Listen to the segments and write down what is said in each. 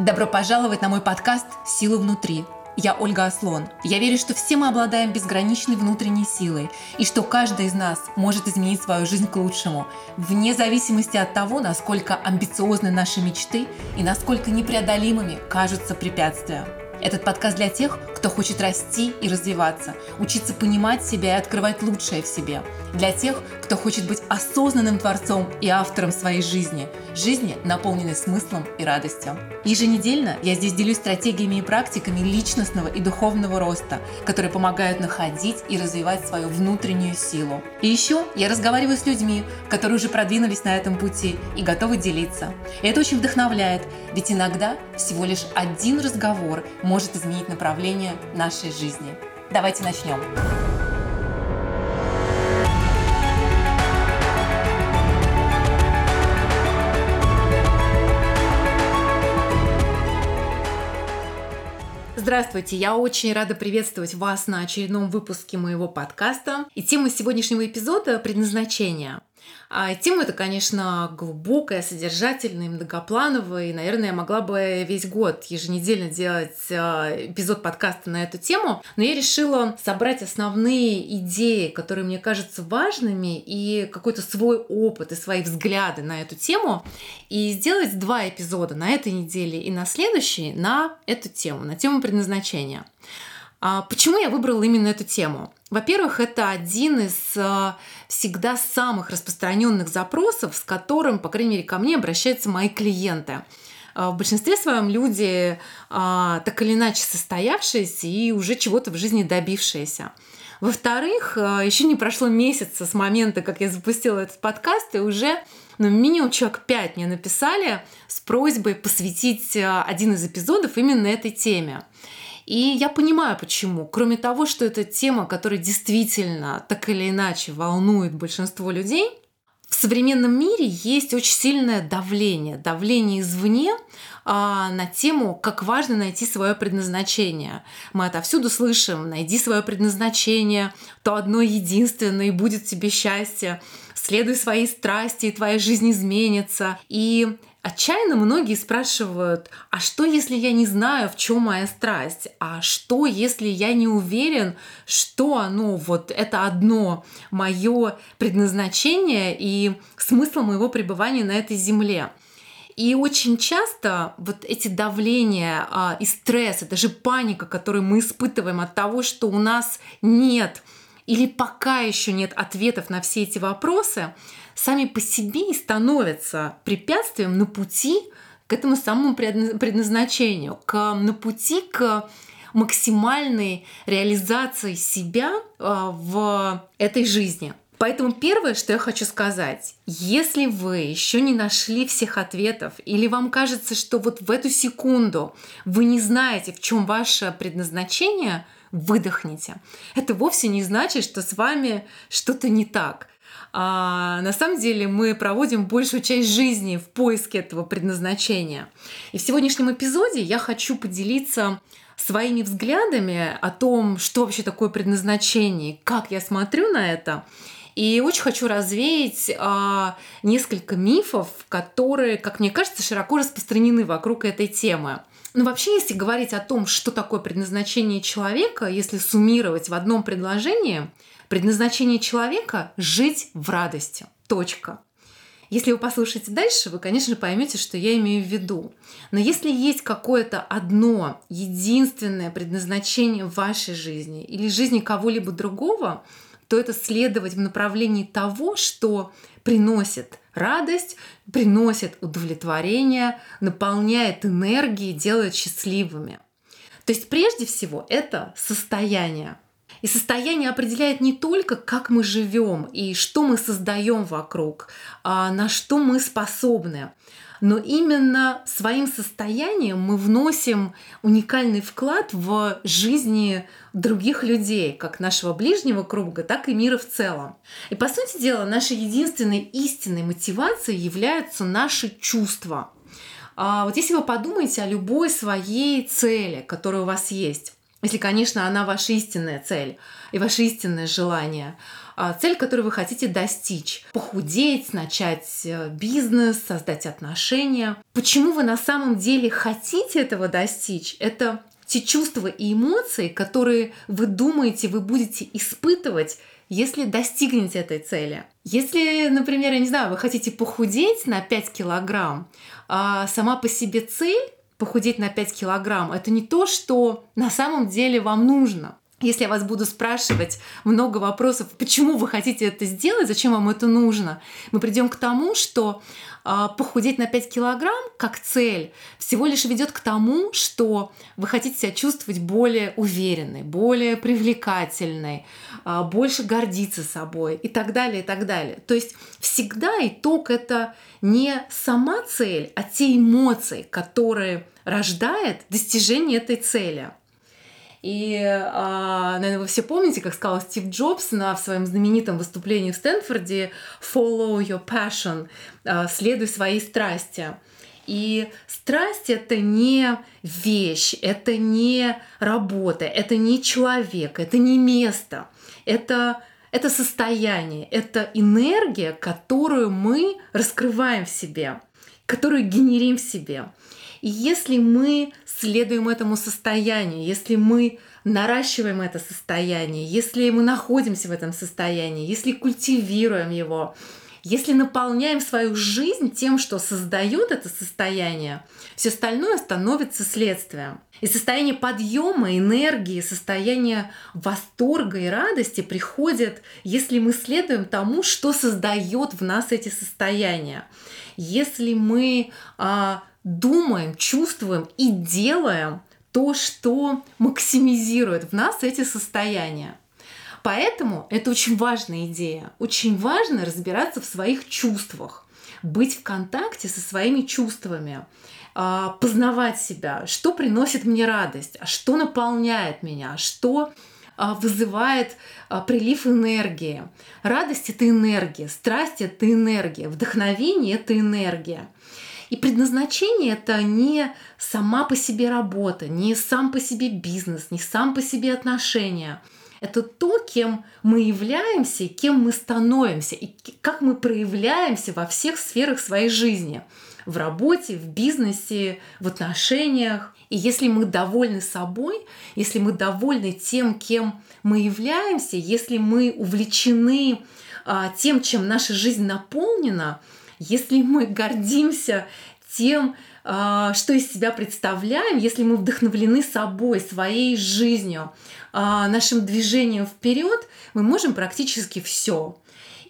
Добро пожаловать на мой подкаст «Сила внутри». Я Ольга Аслон. Я верю, что все мы обладаем безграничной внутренней силой и что каждый из нас может изменить свою жизнь к лучшему, вне зависимости от того, насколько амбициозны наши мечты и насколько непреодолимыми кажутся препятствия. Этот подкаст для тех, кто хочет расти и развиваться, учиться понимать себя и открывать лучшее в себе. Для тех, кто хочет быть осознанным творцом и автором своей жизни. Жизни, наполненной смыслом и радостью. Еженедельно я здесь делюсь стратегиями и практиками личностного и духовного роста, которые помогают находить и развивать свою внутреннюю силу. И еще я разговариваю с людьми, которые уже продвинулись на этом пути и готовы делиться. И это очень вдохновляет, ведь иногда всего лишь один разговор может изменить направление нашей жизни. Давайте начнем. Здравствуйте, я очень рада приветствовать вас на очередном выпуске моего подкаста. И тема сегодняшнего эпизода – предназначение. А тема эта, конечно, глубокая, содержательная, многоплановая, и, наверное, я могла бы весь год еженедельно делать а, эпизод подкаста на эту тему, но я решила собрать основные идеи, которые мне кажутся важными, и какой-то свой опыт и свои взгляды на эту тему, и сделать два эпизода на этой неделе и на следующей на эту тему, на тему предназначения. А почему я выбрала именно эту тему? Во-первых, это один из а, всегда самых распространенных запросов, с которым, по крайней мере, ко мне обращаются мои клиенты. А, в большинстве своем люди так или иначе состоявшиеся и уже чего-то в жизни добившиеся. Во-вторых, еще не прошло месяца с момента, как я запустила этот подкаст, и уже ну, минимум человек пять мне написали с просьбой посвятить один из эпизодов именно этой теме. И я понимаю, почему. Кроме того, что это тема, которая действительно так или иначе волнует большинство людей, в современном мире есть очень сильное давление, давление извне а, на тему, как важно найти свое предназначение. Мы отовсюду слышим, найди свое предназначение, то одно единственное, и будет тебе счастье. Следуй своей страсти, и твоя жизнь изменится. И Отчаянно многие спрашивают, а что если я не знаю, в чем моя страсть? А что если я не уверен, что оно, вот это одно мое предназначение и смысл моего пребывания на этой земле? И очень часто вот эти давления а, и стресс, даже паника, которую мы испытываем от того, что у нас нет или пока еще нет ответов на все эти вопросы, сами по себе и становятся препятствием на пути к этому самому предназначению, к, на пути к максимальной реализации себя а, в этой жизни. Поэтому первое, что я хочу сказать, если вы еще не нашли всех ответов, или вам кажется, что вот в эту секунду вы не знаете, в чем ваше предназначение, выдохните. Это вовсе не значит, что с вами что-то не так. А на самом деле мы проводим большую часть жизни в поиске этого предназначения. И в сегодняшнем эпизоде я хочу поделиться своими взглядами о том, что вообще такое предназначение, как я смотрю на это. И очень хочу развеять а, несколько мифов, которые, как мне кажется, широко распространены вокруг этой темы. Но вообще, если говорить о том, что такое предназначение человека, если суммировать в одном предложении, Предназначение человека – жить в радости. Точка. Если вы послушаете дальше, вы, конечно, поймете, что я имею в виду. Но если есть какое-то одно, единственное предназначение в вашей жизни или жизни кого-либо другого, то это следовать в направлении того, что приносит радость, приносит удовлетворение, наполняет энергией, делает счастливыми. То есть прежде всего это состояние. И состояние определяет не только, как мы живем и что мы создаем вокруг, а на что мы способны, но именно своим состоянием мы вносим уникальный вклад в жизни других людей, как нашего ближнего круга, так и мира в целом. И по сути дела, нашей единственной истинной мотивацией являются наши чувства. А вот если вы подумаете о любой своей цели, которая у вас есть, если, конечно, она ваша истинная цель и ваше истинное желание. А, цель, которую вы хотите достичь. Похудеть, начать э, бизнес, создать отношения. Почему вы на самом деле хотите этого достичь? Это те чувства и эмоции, которые вы думаете, вы будете испытывать, если достигнете этой цели. Если, например, я не знаю, вы хотите похудеть на 5 килограмм, а сама по себе цель похудеть на 5 килограмм, это не то, что на самом деле вам нужно. Если я вас буду спрашивать много вопросов, почему вы хотите это сделать, зачем вам это нужно, мы придем к тому, что э, похудеть на 5 килограмм как цель всего лишь ведет к тому, что вы хотите себя чувствовать более уверенной, более привлекательной, э, больше гордиться собой и так далее, и так далее. То есть всегда итог это не сама цель, а те эмоции, которые рождает достижение этой цели. И, а, наверное, вы все помните, как сказал Стив Джобс на в своем знаменитом выступлении в Стэнфорде «Follow your passion», а, «Следуй своей страсти». И страсть — это не вещь, это не работа, это не человек, это не место, это, это состояние, это энергия, которую мы раскрываем в себе, которую генерим в себе. И если мы следуем этому состоянию, если мы наращиваем это состояние, если мы находимся в этом состоянии, если культивируем его, если наполняем свою жизнь тем, что создает это состояние, все остальное становится следствием. И состояние подъема, энергии, состояние восторга и радости приходит, если мы следуем тому, что создает в нас эти состояния. Если мы а, думаем, чувствуем и делаем то, что максимизирует в нас эти состояния. Поэтому это очень важная идея. Очень важно разбираться в своих чувствах, быть в контакте со своими чувствами, а, познавать себя, что приносит мне радость, а что наполняет меня, что а, вызывает прилив энергии. Радость — это энергия, страсть — это энергия, вдохновение — это энергия. И предназначение это не сама по себе работа, не сам по себе бизнес, не сам по себе отношения. Это то, кем мы являемся, кем мы становимся, и как мы проявляемся во всех сферах своей жизни. В работе, в бизнесе, в отношениях. И если мы довольны собой, если мы довольны тем, кем мы являемся, если мы увлечены а, тем, чем наша жизнь наполнена, если мы гордимся тем, а, что из себя представляем, если мы вдохновлены собой, своей жизнью, а, нашим движением вперед, мы можем практически все.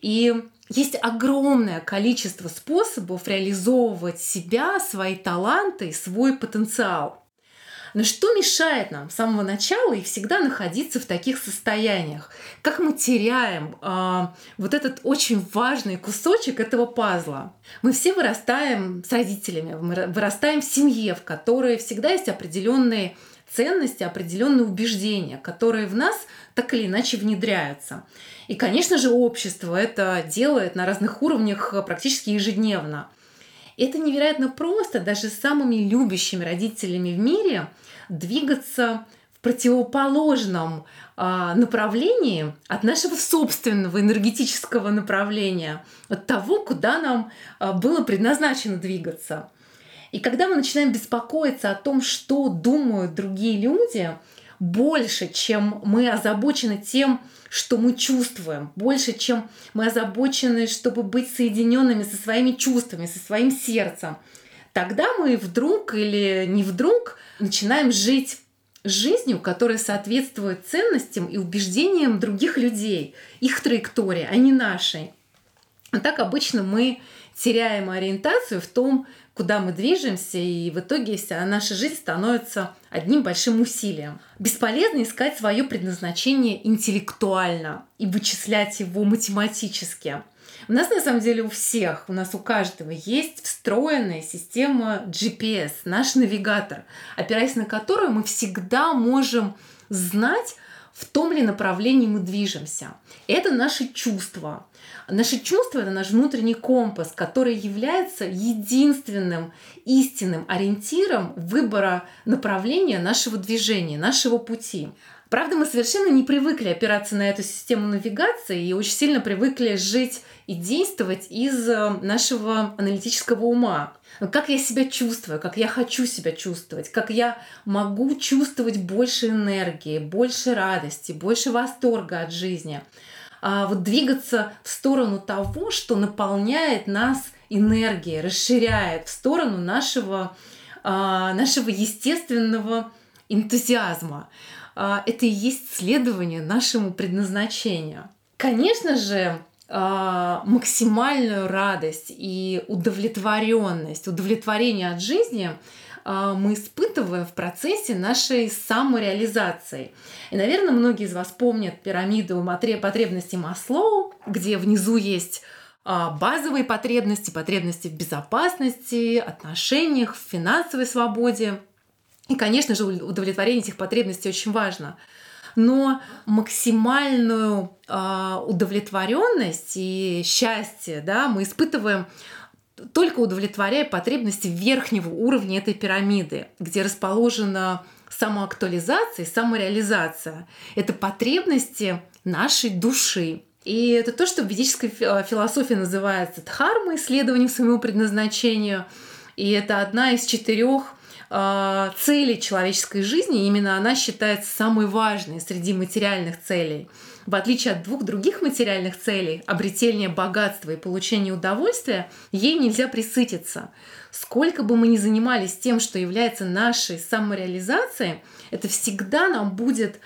И есть огромное количество способов реализовывать себя, свои таланты, свой потенциал. Но что мешает нам с самого начала и всегда находиться в таких состояниях? Как мы теряем э, вот этот очень важный кусочек этого пазла? Мы все вырастаем с родителями, мы вырастаем в семье, в которой всегда есть определенные ценности, определенные убеждения, которые в нас так или иначе внедряются. И, конечно же, общество это делает на разных уровнях практически ежедневно. Это невероятно просто даже с самыми любящими родителями в мире двигаться в противоположном а, направлении от нашего собственного энергетического направления, от того, куда нам а, было предназначено двигаться. И когда мы начинаем беспокоиться о том, что думают другие люди, больше, чем мы озабочены тем, что мы чувствуем, больше, чем мы озабочены, чтобы быть соединенными со своими чувствами, со своим сердцем, тогда мы вдруг или не вдруг начинаем жить жизнью, которая соответствует ценностям и убеждениям других людей, их траектории, а не нашей. А так обычно мы теряем ориентацию в том, куда мы движемся, и в итоге вся наша жизнь становится одним большим усилием. Бесполезно искать свое предназначение интеллектуально и вычислять его математически. У нас на самом деле у всех, у нас у каждого есть встроенная система GPS, наш навигатор, опираясь на которую мы всегда можем знать, в том ли направлении мы движемся. Это наши чувства. Наши чувства — это наш внутренний компас, который является единственным истинным ориентиром выбора направления нашего движения, нашего пути. Правда, мы совершенно не привыкли опираться на эту систему навигации и очень сильно привыкли жить и действовать из э, нашего аналитического ума. Как я себя чувствую, как я хочу себя чувствовать, как я могу чувствовать больше энергии, больше радости, больше восторга от жизни. А вот двигаться в сторону того, что наполняет нас энергией, расширяет в сторону нашего, а, нашего естественного энтузиазма. А, это и есть следование нашему предназначению. Конечно же, а, максимальную радость и удовлетворенность, удовлетворение от жизни а, мы испытываем в процессе нашей самореализации. И, наверное, многие из вас помнят пирамиду потребностей Маслоу, где внизу есть базовые потребности, потребности в безопасности, отношениях, в финансовой свободе. И, конечно же, удовлетворение этих потребностей очень важно. Но максимальную э, удовлетворенность и счастье да, мы испытываем только удовлетворяя потребности верхнего уровня этой пирамиды, где расположена самоактуализация и самореализация. Это потребности нашей души. И это то, что в ведической философии называется дхармой, исследованием своему предназначению. И это одна из четырех э, цели человеческой жизни, именно она считается самой важной среди материальных целей. В отличие от двух других материальных целей, обретения богатства и получения удовольствия, ей нельзя присытиться. Сколько бы мы ни занимались тем, что является нашей самореализацией, это всегда нам будет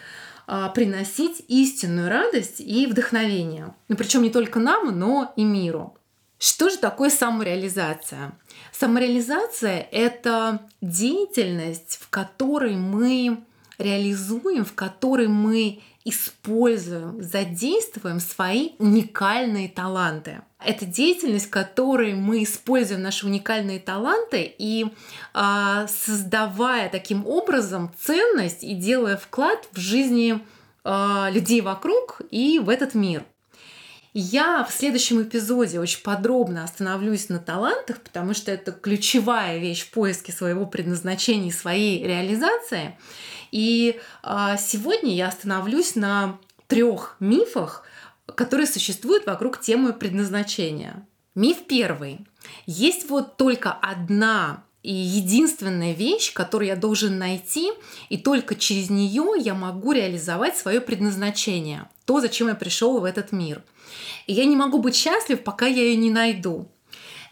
а, приносить истинную радость и вдохновение. Ну, причем не только нам, но и миру. Что же такое самореализация? Самореализация — это деятельность, в которой мы реализуем, в которой мы используем, задействуем свои уникальные таланты. Это деятельность, в которой мы используем наши уникальные таланты и э, создавая таким образом ценность и делая вклад в жизни э, людей вокруг и в этот мир. Я в следующем эпизоде очень подробно остановлюсь на талантах, потому что это ключевая вещь в поиске своего предназначения и своей реализации. И а, сегодня я остановлюсь на трех мифах, которые существуют вокруг темы предназначения. Миф первый. Есть вот только одна и единственная вещь, которую я должен найти, и только через нее я могу реализовать свое предназначение, то, зачем я пришел в этот мир. И я не могу быть счастлив, пока я ее не найду.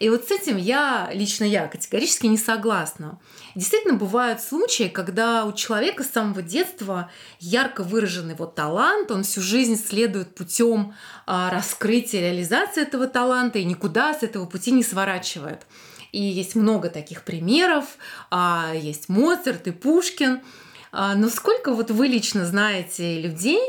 И вот с этим я, лично я, категорически не согласна. Действительно, бывают случаи, когда у человека с самого детства ярко выраженный вот талант, он всю жизнь следует путем а, раскрытия, реализации этого таланта и никуда с этого пути не сворачивает. И есть много таких примеров, а, есть Моцарт и Пушкин. А, но сколько вот вы лично знаете людей,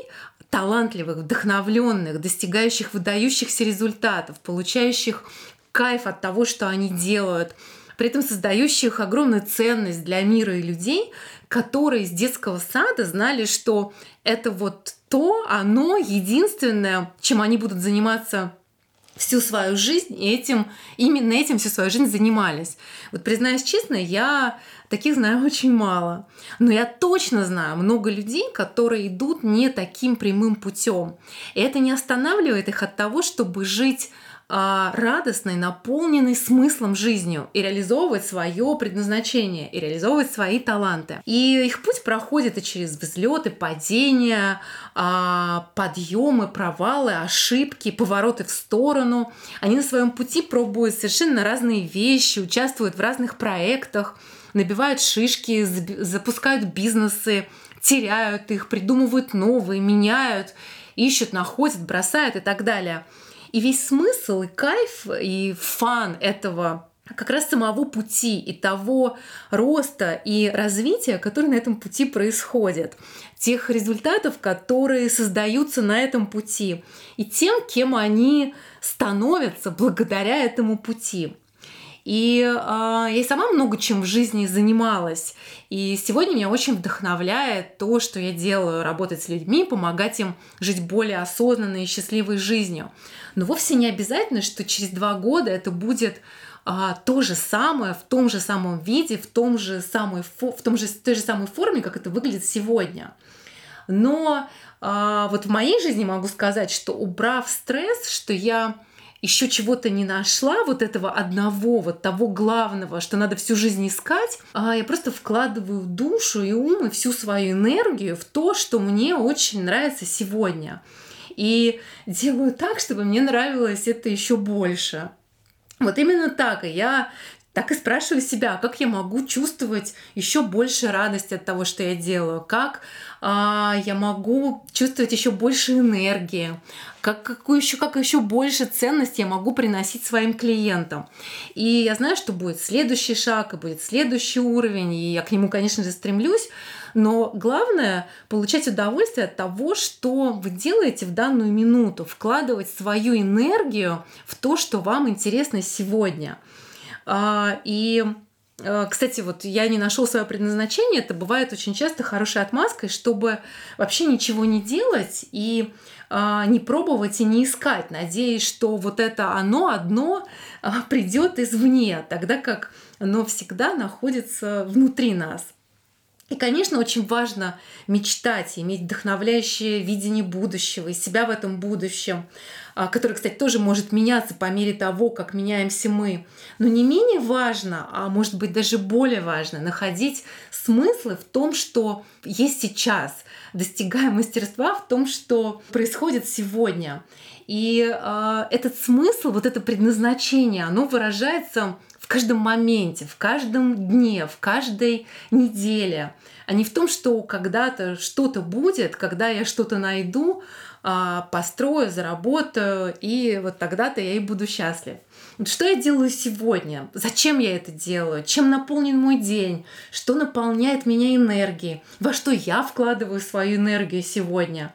талантливых, вдохновленных, достигающих выдающихся результатов, получающих кайф от того, что они делают, при этом создающих огромную ценность для мира и людей, которые с детского сада знали, что это вот то, оно единственное, чем они будут заниматься всю свою жизнь, этим, именно этим всю свою жизнь занимались. Вот признаюсь честно, я таких знаю очень мало. Но я точно знаю много людей, которые идут не таким прямым путем. И это не останавливает их от того, чтобы жить радостной, наполненной смыслом жизнью и реализовывать свое предназначение, и реализовывать свои таланты. И их путь проходит и через взлеты, падения, а, подъемы, провалы, ошибки, повороты в сторону. Они на своем пути пробуют совершенно разные вещи, участвуют в разных проектах, набивают шишки, запускают бизнесы, теряют их, придумывают новые, меняют, ищут, находят, бросают и так далее. И весь смысл и кайф и фан этого как раз самого пути и того роста и развития, который на этом пути происходит, тех результатов, которые создаются на этом пути, и тем, кем они становятся благодаря этому пути. И э, я сама много чем в жизни занималась. И сегодня меня очень вдохновляет то, что я делаю, работать с людьми, помогать им жить более осознанной и счастливой жизнью. Но вовсе не обязательно, что через два года это будет а, то же самое, в том же самом виде, в, том же самой, в, том же, той же самой форме, как это выглядит сегодня. Но а, вот в моей жизни могу сказать, что убрав стресс, что я еще чего-то не нашла, вот этого одного, вот того главного, что надо всю жизнь искать, а я просто вкладываю душу и ум и всю свою энергию в то, что мне очень нравится сегодня. И делаю так, чтобы мне нравилось это еще больше. Вот именно так. И я так и спрашиваю себя, как я могу чувствовать еще больше радости от того, что я делаю, как а, я могу чувствовать еще больше энергии, как, какую еще, как еще больше ценности я могу приносить своим клиентам. И я знаю, что будет следующий шаг, и будет следующий уровень, и я к нему, конечно же, стремлюсь. Но главное — получать удовольствие от того, что вы делаете в данную минуту, вкладывать свою энергию в то, что вам интересно сегодня — и э, кстати, вот я не нашел свое предназначение, это бывает очень часто хорошей отмазкой, чтобы вообще ничего не делать и а, не пробовать и не искать, надеясь, что вот это оно одно а, придет извне, тогда как оно всегда находится внутри нас. И, конечно, очень важно мечтать, иметь вдохновляющее видение будущего и себя в этом будущем, а, которое, кстати, тоже может меняться по мере того, как меняемся мы. Но не менее важно, а может быть даже более важно, находить смыслы в том, что есть сейчас, достигая мастерства в том, что происходит сегодня. И э, этот смысл, вот это предназначение, оно выражается каждом моменте, в каждом дне, в каждой неделе, а не в том, что когда-то что-то будет, когда я что-то найду, а, построю, заработаю, и вот тогда-то я и буду счастлив. Что я делаю сегодня? Зачем я это делаю? Чем наполнен мой день? Что наполняет меня энергией? Во что я вкладываю свою энергию сегодня?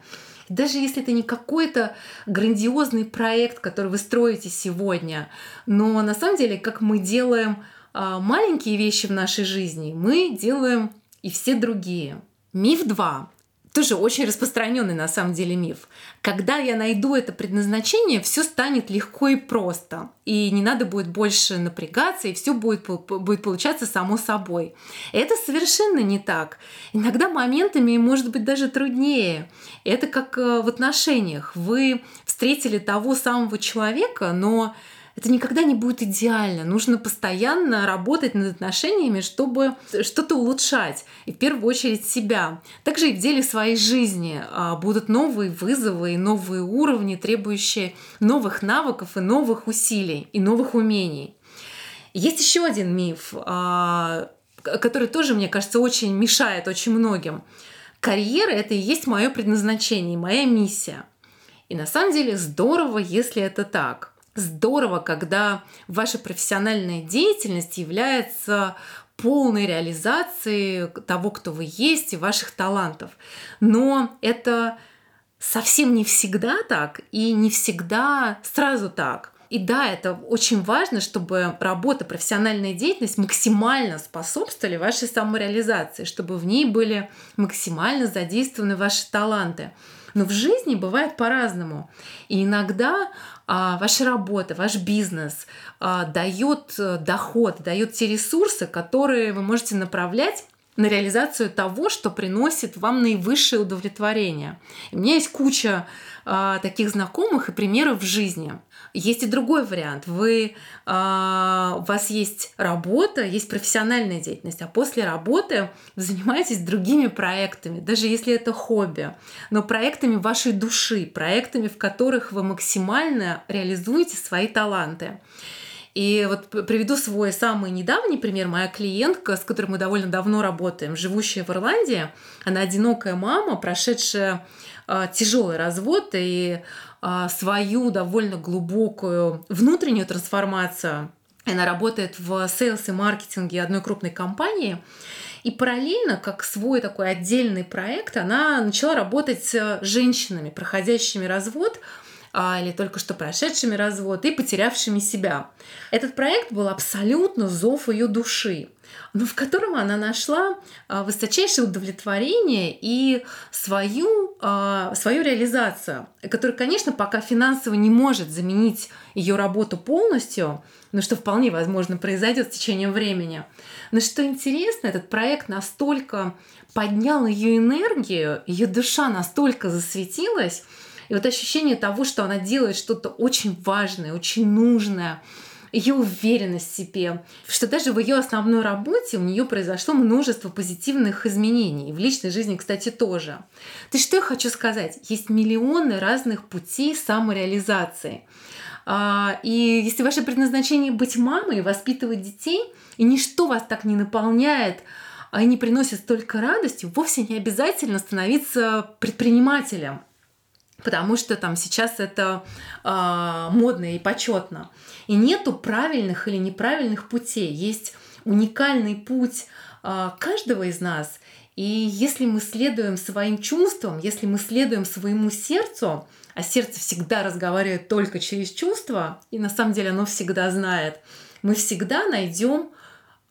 Даже если это не какой-то грандиозный проект, который вы строите сегодня, но на самом деле, как мы делаем а, маленькие вещи в нашей жизни, мы делаем и все другие. Миф 2 тоже очень распространенный на самом деле миф. Когда я найду это предназначение, все станет легко и просто. И не надо будет больше напрягаться, и все будет, будет получаться само собой. Это совершенно не так. Иногда моментами может быть даже труднее. Это как э, в отношениях. Вы встретили того самого человека, но это никогда не будет идеально. Нужно постоянно работать над отношениями, чтобы что-то улучшать. И в первую очередь себя. Также и в деле своей жизни а, будут новые вызовы и новые уровни, требующие новых навыков и новых усилий и новых умений. Есть еще один миф, а, который тоже, мне кажется, очень мешает очень многим. Карьера — это и есть мое предназначение, моя миссия. И на самом деле здорово, если это так здорово, когда ваша профессиональная деятельность является полной реализацией того, кто вы есть и ваших талантов. Но это совсем не всегда так и не всегда сразу так. И да, это очень важно, чтобы работа, профессиональная деятельность максимально способствовали вашей самореализации, чтобы в ней были максимально задействованы ваши таланты. Но в жизни бывает по-разному. И иногда ваша работа, ваш бизнес а, дает э, доход, дает те ресурсы, которые вы можете направлять на реализацию того, что приносит вам наивысшее удовлетворение. И у меня есть куча э, таких знакомых и примеров в жизни. Есть и другой вариант. Вы, э, у вас есть работа, есть профессиональная деятельность, а после работы вы занимаетесь другими проектами, даже если это хобби, но проектами вашей души, проектами, в которых вы максимально реализуете свои таланты. И вот приведу свой самый недавний пример. Моя клиентка, с которой мы довольно давно работаем, живущая в Ирландии, она одинокая мама, прошедшая э, тяжелый развод и э, свою довольно глубокую внутреннюю трансформацию. Она работает в sales и маркетинге одной крупной компании. И параллельно, как свой такой отдельный проект, она начала работать с женщинами, проходящими развод, а, или только что прошедшими развод и потерявшими себя. Этот проект был абсолютно зов ее души но в котором она нашла а, высочайшее удовлетворение и свою, а, свою реализацию, которая, конечно, пока финансово не может заменить ее работу полностью, но что вполне возможно произойдет с течением времени. Но что интересно, этот проект настолько поднял ее энергию, ее душа настолько засветилась, и вот ощущение того, что она делает что-то очень важное, очень нужное, ее уверенность в себе, что даже в ее основной работе у нее произошло множество позитивных изменений. В личной жизни, кстати, тоже. То есть что я хочу сказать? Есть миллионы разных путей самореализации. А, и если ваше предназначение быть мамой, воспитывать детей, и ничто вас так не наполняет, а не приносит столько радости, вовсе не обязательно становиться предпринимателем потому что там сейчас это э, модно и почетно. И нету правильных или неправильных путей. Есть уникальный путь э, каждого из нас. И если мы следуем своим чувствам, если мы следуем своему сердцу, а сердце всегда разговаривает только через чувства, и на самом деле оно всегда знает, мы всегда найдем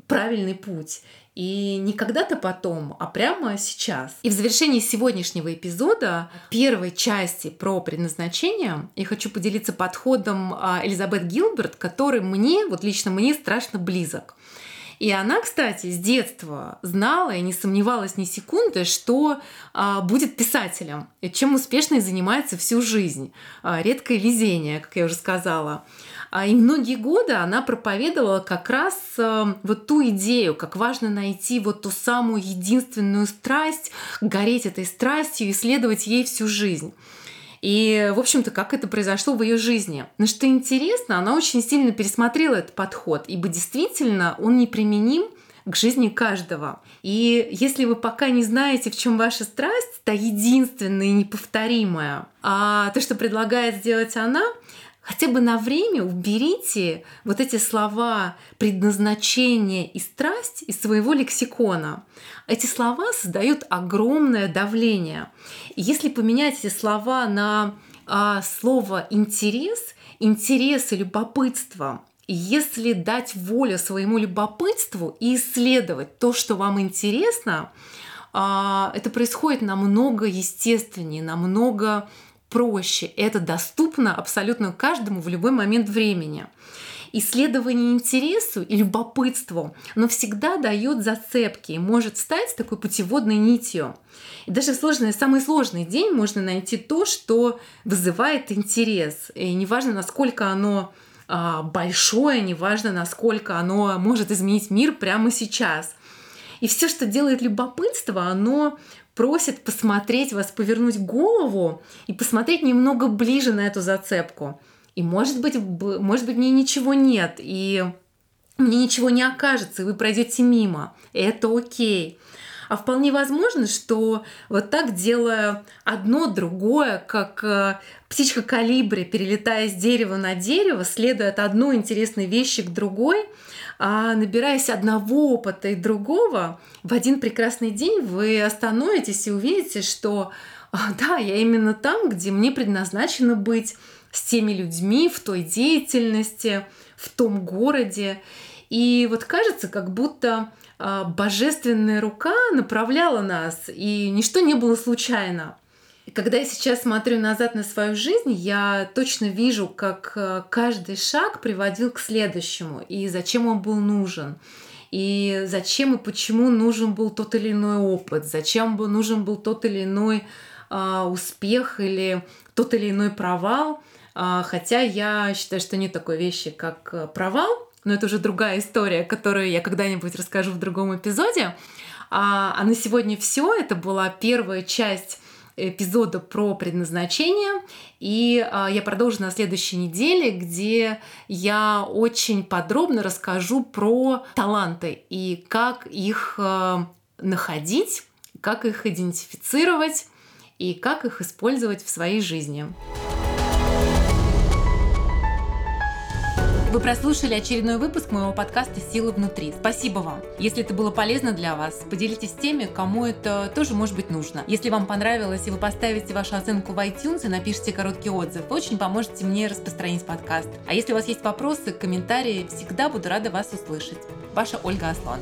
правильный путь. И не когда-то потом, а прямо сейчас. И в завершении сегодняшнего эпизода, первой части про предназначение, я хочу поделиться подходом а, Элизабет Гилберт, который мне, вот лично мне, страшно близок. И она, кстати, с детства знала и не сомневалась ни секунды, что а, будет писателем, чем успешно и занимается всю жизнь. А, редкое везение, как я уже сказала. А, и многие годы она проповедовала как раз э, вот ту идею, как важно найти вот ту самую единственную страсть, гореть этой страстью, исследовать ей всю жизнь. И, в общем-то, как это произошло в ее жизни. Но что интересно, она очень сильно пересмотрела этот подход, ибо действительно он неприменим к жизни каждого. И если вы пока не знаете, в чем ваша страсть, та единственная и неповторимая, а то, что предлагает сделать она, хотя бы на время уберите вот эти слова предназначение и страсть из своего лексикона. Эти слова создают огромное давление. И если поменять эти слова на а, слово интерес, интерес и любопытство, если дать волю своему любопытству и исследовать то, что вам интересно, а, это происходит намного естественнее, намного проще. Это доступно абсолютно каждому в любой момент времени. Исследование интересу и любопытству, но всегда дает зацепки и может стать такой путеводной нитью. И даже в сложный, самый сложный день можно найти то, что вызывает интерес. И неважно, насколько оно а, большое, неважно, насколько оно может изменить мир прямо сейчас. И все, что делает любопытство, оно просит посмотреть вас, повернуть голову и посмотреть немного ближе на эту зацепку. И может быть, может быть, мне ничего нет, и мне ничего не окажется, и вы пройдете мимо. Это окей. А вполне возможно, что вот так делая одно другое, как э, птичка калибри, перелетая с дерева на дерево, следуя от одной интересной вещи к другой, а набираясь одного опыта и другого, в один прекрасный день вы остановитесь и увидите, что «А, да, я именно там, где мне предназначено быть, с теми людьми, в той деятельности, в том городе. И вот кажется, как будто божественная рука направляла нас, и ничто не было случайно. И когда я сейчас смотрю назад на свою жизнь, я точно вижу, как а, каждый шаг приводил к следующему, и зачем он был нужен, и зачем и почему нужен был тот или иной опыт, зачем бы нужен был тот или иной а, успех или тот или иной провал. А, хотя я считаю, что нет такой вещи, как а, провал, но это уже другая история, которую я когда-нибудь расскажу в другом эпизоде. А, а на сегодня все. Это была первая часть эпизода про предназначение. И а, я продолжу на следующей неделе, где я очень подробно расскажу про таланты и как их а, находить, как их идентифицировать и как их использовать в своей жизни. Вы прослушали очередной выпуск моего подкаста «Сила внутри». Спасибо вам. Если это было полезно для вас, поделитесь с теми, кому это тоже может быть нужно. Если вам понравилось и вы поставите вашу оценку в iTunes и напишите короткий отзыв, вы очень поможете мне распространить подкаст. А если у вас есть вопросы, комментарии, всегда буду рада вас услышать. Ваша Ольга Аслан.